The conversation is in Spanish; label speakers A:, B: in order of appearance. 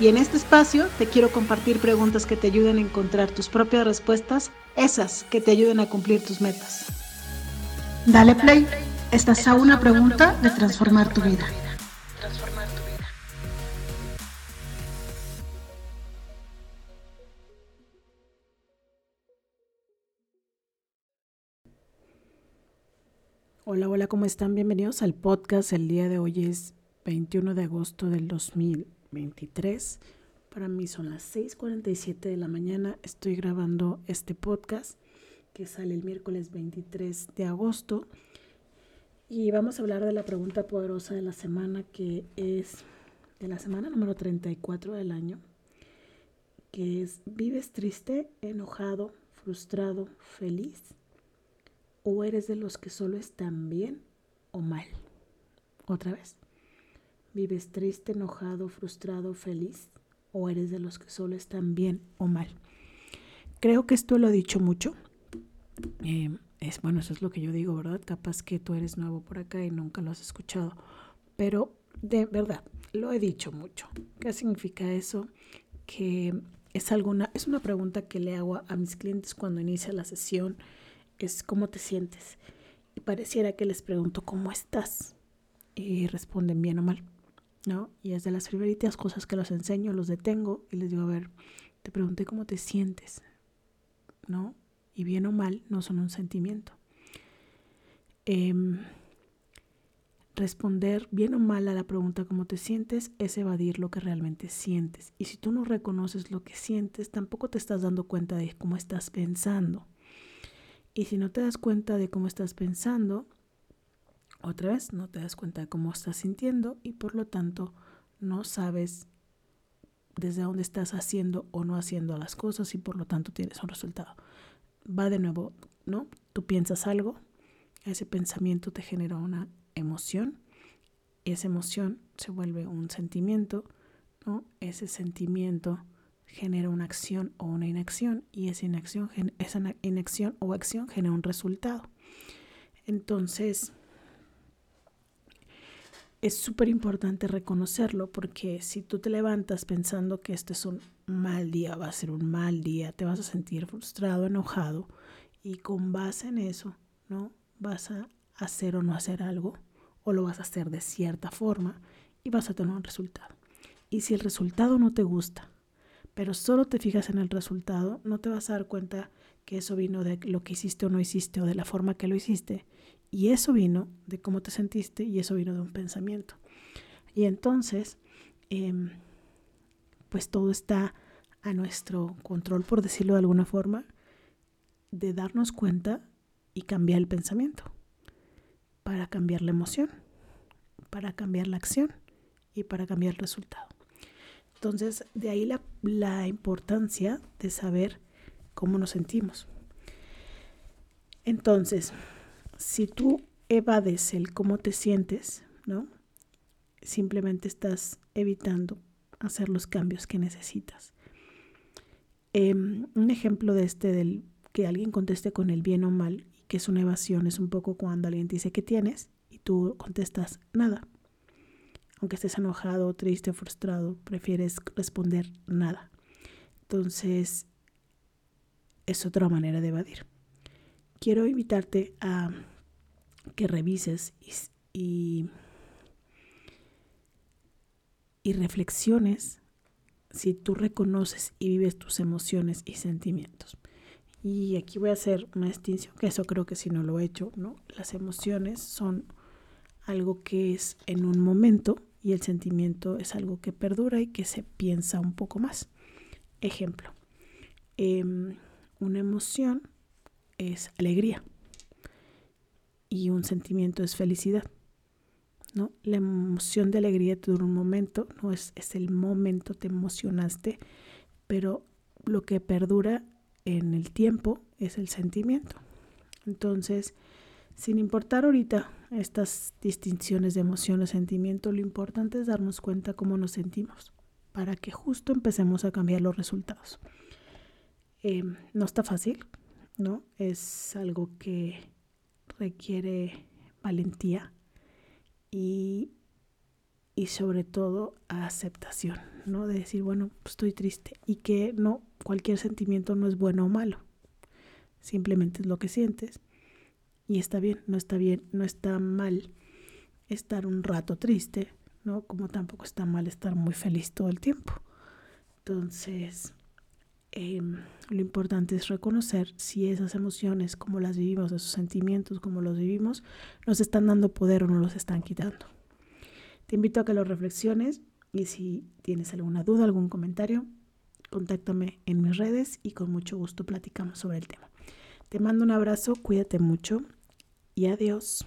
A: Y en este espacio te quiero compartir preguntas que te ayuden a encontrar tus propias respuestas, esas que te ayuden a cumplir tus metas. Dale play, estás a una pregunta de transformar tu vida. Hola, hola, ¿cómo están? Bienvenidos al podcast. El día de hoy es 21 de agosto del 2000. 23. Para mí son las 6:47 de la mañana. Estoy grabando este podcast que sale el miércoles 23 de agosto. Y vamos a hablar de la pregunta poderosa de la semana que es de la semana número 34 del año, que es ¿vives triste, enojado, frustrado, feliz? ¿O eres de los que solo están bien o mal? Otra vez. ¿Vives triste, enojado, frustrado, feliz? ¿O eres de los que solo están bien o mal? Creo que esto lo he dicho mucho. Eh, es bueno, eso es lo que yo digo, ¿verdad? Capaz que tú eres nuevo por acá y nunca lo has escuchado. Pero de verdad, lo he dicho mucho. ¿Qué significa eso? Que es alguna, es una pregunta que le hago a mis clientes cuando inicia la sesión. Es ¿cómo te sientes? Y pareciera que les pregunto ¿cómo estás? Y responden bien o mal. ¿No? Y es de las primeritas cosas que los enseño, los detengo y les digo, a ver, te pregunté cómo te sientes, ¿no? Y bien o mal no son un sentimiento. Em, responder bien o mal a la pregunta cómo te sientes es evadir lo que realmente sientes. Y si tú no reconoces lo que sientes, tampoco te estás dando cuenta de cómo estás pensando. Y si no te das cuenta de cómo estás pensando, otra vez, no te das cuenta de cómo estás sintiendo y por lo tanto no sabes desde dónde estás haciendo o no haciendo las cosas y por lo tanto tienes un resultado. Va de nuevo, ¿no? Tú piensas algo, ese pensamiento te genera una emoción, esa emoción se vuelve un sentimiento, ¿no? Ese sentimiento genera una acción o una inacción y esa inacción, esa inacción o acción genera un resultado. Entonces, es súper importante reconocerlo porque si tú te levantas pensando que este es un mal día, va a ser un mal día, te vas a sentir frustrado, enojado y con base en eso, ¿no? Vas a hacer o no hacer algo o lo vas a hacer de cierta forma y vas a tener un resultado. Y si el resultado no te gusta, pero solo te fijas en el resultado, no te vas a dar cuenta que eso vino de lo que hiciste o no hiciste o de la forma que lo hiciste y eso vino de cómo te sentiste y eso vino de un pensamiento. Y entonces, em, pues todo está a nuestro control, por decirlo de alguna forma, de darnos cuenta y cambiar el pensamiento para cambiar la emoción, para cambiar la acción y para cambiar el resultado. Entonces, de ahí la, la importancia de saber cómo nos sentimos. Entonces, si tú evades el cómo te sientes, ¿no? Simplemente estás evitando hacer los cambios que necesitas. Em, un ejemplo de este, del que alguien conteste con el bien o mal, que es una evasión, es un poco cuando alguien te dice que tienes y tú contestas nada. Aunque estés enojado, triste, frustrado, prefieres responder nada. Entonces, es otra manera de evadir quiero invitarte a que revises y, y, reflexiones si tú reconoces y vives tus emociones y sentimientos. Y aquí voy a hacer una distinción, que eso creo que si no lo he hecho, ¿no? Las emociones son algo que es en un momento y el sentimiento es algo que perdura y que se piensa un poco más. Ejemplo, em, una emoción es alegría y un sentimiento es felicidad. ¿no? La emoción de alegría te dura un momento, no es, es el momento, te emocionaste, pero lo que perdura en el tiempo es el sentimiento. Entonces, sin importar ahorita estas distinciones de emociones, sentimiento, lo importante es darnos cuenta cómo nos sentimos para que justo empecemos a cambiar los resultados. Em, no está fácil, ¿no? Es algo que requiere valentía y, y sobre todo aceptación, ¿no? De decir, bueno, estoy triste y que no, cualquier sentimiento no es bueno o malo, simplemente es lo que sientes y está bien, no está bien, no está mal estar un rato triste, ¿no? Como tampoco está mal estar muy feliz todo el tiempo. Entonces, em, lo importante es reconocer si esas emociones, como las vivimos, esos sentimientos, como los vivimos, nos están dando poder o nos los están quitando. Te invito a que lo reflexiones y si tienes alguna duda, algún comentario, contáctame en mis redes y con mucho gusto platicamos sobre el tema. Te mando un abrazo, cuídate mucho y adiós.